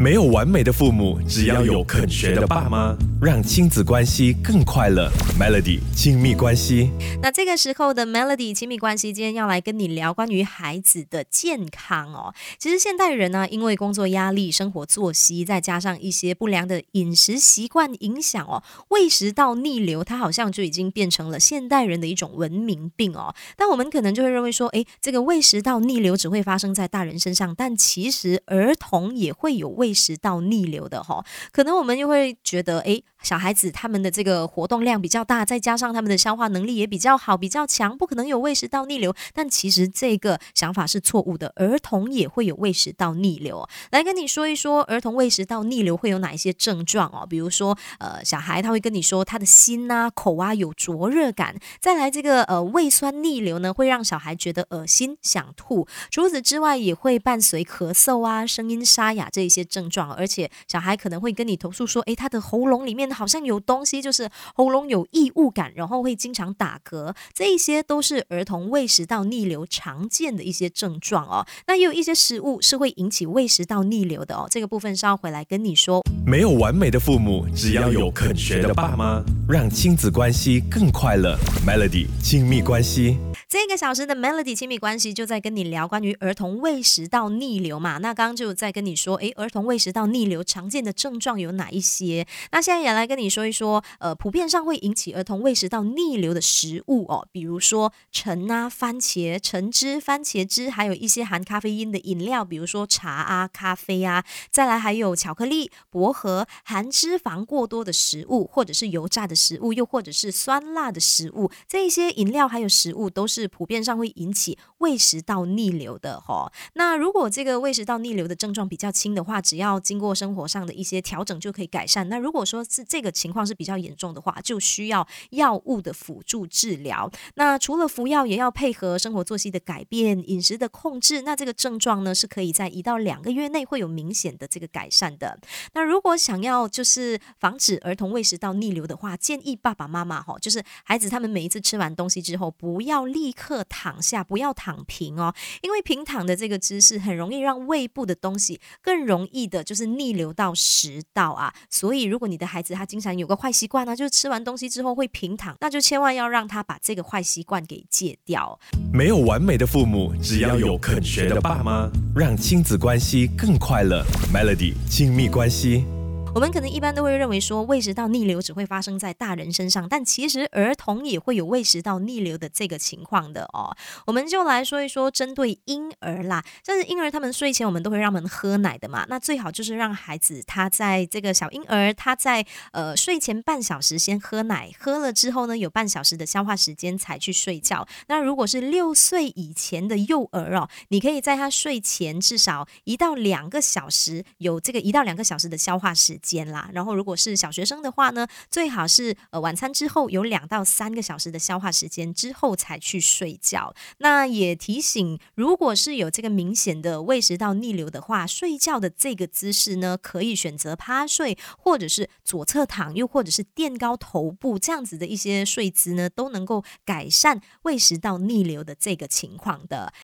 没有完美的父母，只要有肯学的爸妈，让亲子关系更快乐。Melody 亲密关系，那这个时候的 Melody 亲密关系，今天要来跟你聊关于孩子的健康哦。其实现代人呢，因为工作压力、生活作息，再加上一些不良的饮食习惯影响哦，胃食道逆流，它好像就已经变成了现代人的一种文明病哦。但我们可能就会认为说，诶，这个胃食道逆流只会发生在大人身上，但其实儿童也会有胃。胃食道逆流的哈，可能我们又会觉得，哎，小孩子他们的这个活动量比较大，再加上他们的消化能力也比较好、比较强，不可能有胃食道逆流。但其实这个想法是错误的，儿童也会有胃食道逆流。来跟你说一说，儿童胃食道逆流会有哪一些症状哦？比如说，呃，小孩他会跟你说，他的心啊、口啊有灼热感。再来，这个呃胃酸逆流呢，会让小孩觉得恶心、想吐。除此之外，也会伴随咳嗽啊、声音沙哑这一些症。症状，而且小孩可能会跟你投诉说，诶，他的喉咙里面好像有东西，就是喉咙有异物感，然后会经常打嗝，这一些都是儿童胃食道逆流常见的一些症状哦。那也有一些食物是会引起胃食道逆流的哦，这个部分稍后回来跟你说。没有完美的父母，只要有肯学的爸妈，让亲子关系更快乐。Melody 亲密关系。这个小时的 Melody 亲密关系就在跟你聊关于儿童胃食道逆流嘛。那刚刚就在跟你说，诶，儿童胃食道逆流常见的症状有哪一些？那现在也来跟你说一说，呃，普遍上会引起儿童胃食道逆流的食物哦，比如说橙啊、番茄、橙汁、番茄汁，还有一些含咖啡因的饮料，比如说茶啊、咖啡啊。再来还有巧克力、薄荷、含脂肪过多的食物，或者是油炸的食物，又或者是酸辣的食物，这一些饮料还有食物都是。是普遍上会引起胃食道逆流的哈。那如果这个胃食道逆流的症状比较轻的话，只要经过生活上的一些调整就可以改善。那如果说是这个情况是比较严重的话，就需要药物的辅助治疗。那除了服药，也要配合生活作息的改变、饮食的控制。那这个症状呢，是可以在一到两个月内会有明显的这个改善的。那如果想要就是防止儿童胃食道逆流的话，建议爸爸妈妈哈，就是孩子他们每一次吃完东西之后，不要立。立刻躺下，不要躺平哦，因为平躺的这个姿势很容易让胃部的东西更容易的，就是逆流到食道啊。所以，如果你的孩子他经常有个坏习惯呢，就是吃完东西之后会平躺，那就千万要让他把这个坏习惯给戒掉。没有完美的父母，只要有肯学的爸妈，让亲子关系更快乐。Melody 亲密关系。我们可能一般都会认为说胃食道逆流只会发生在大人身上，但其实儿童也会有胃食道逆流的这个情况的哦。我们就来说一说针对婴儿啦，像是婴儿他们睡前我们都会让他们喝奶的嘛，那最好就是让孩子他在这个小婴儿他在呃睡前半小时先喝奶，喝了之后呢有半小时的消化时间才去睡觉。那如果是六岁以前的幼儿哦，你可以在他睡前至少一到两个小时有这个一到两个小时的消化时。间啦，然后如果是小学生的话呢，最好是呃晚餐之后有两到三个小时的消化时间之后才去睡觉。那也提醒，如果是有这个明显的胃食道逆流的话，睡觉的这个姿势呢，可以选择趴睡，或者是左侧躺，又或者是垫高头部这样子的一些睡姿呢，都能够改善胃食道逆流的这个情况的。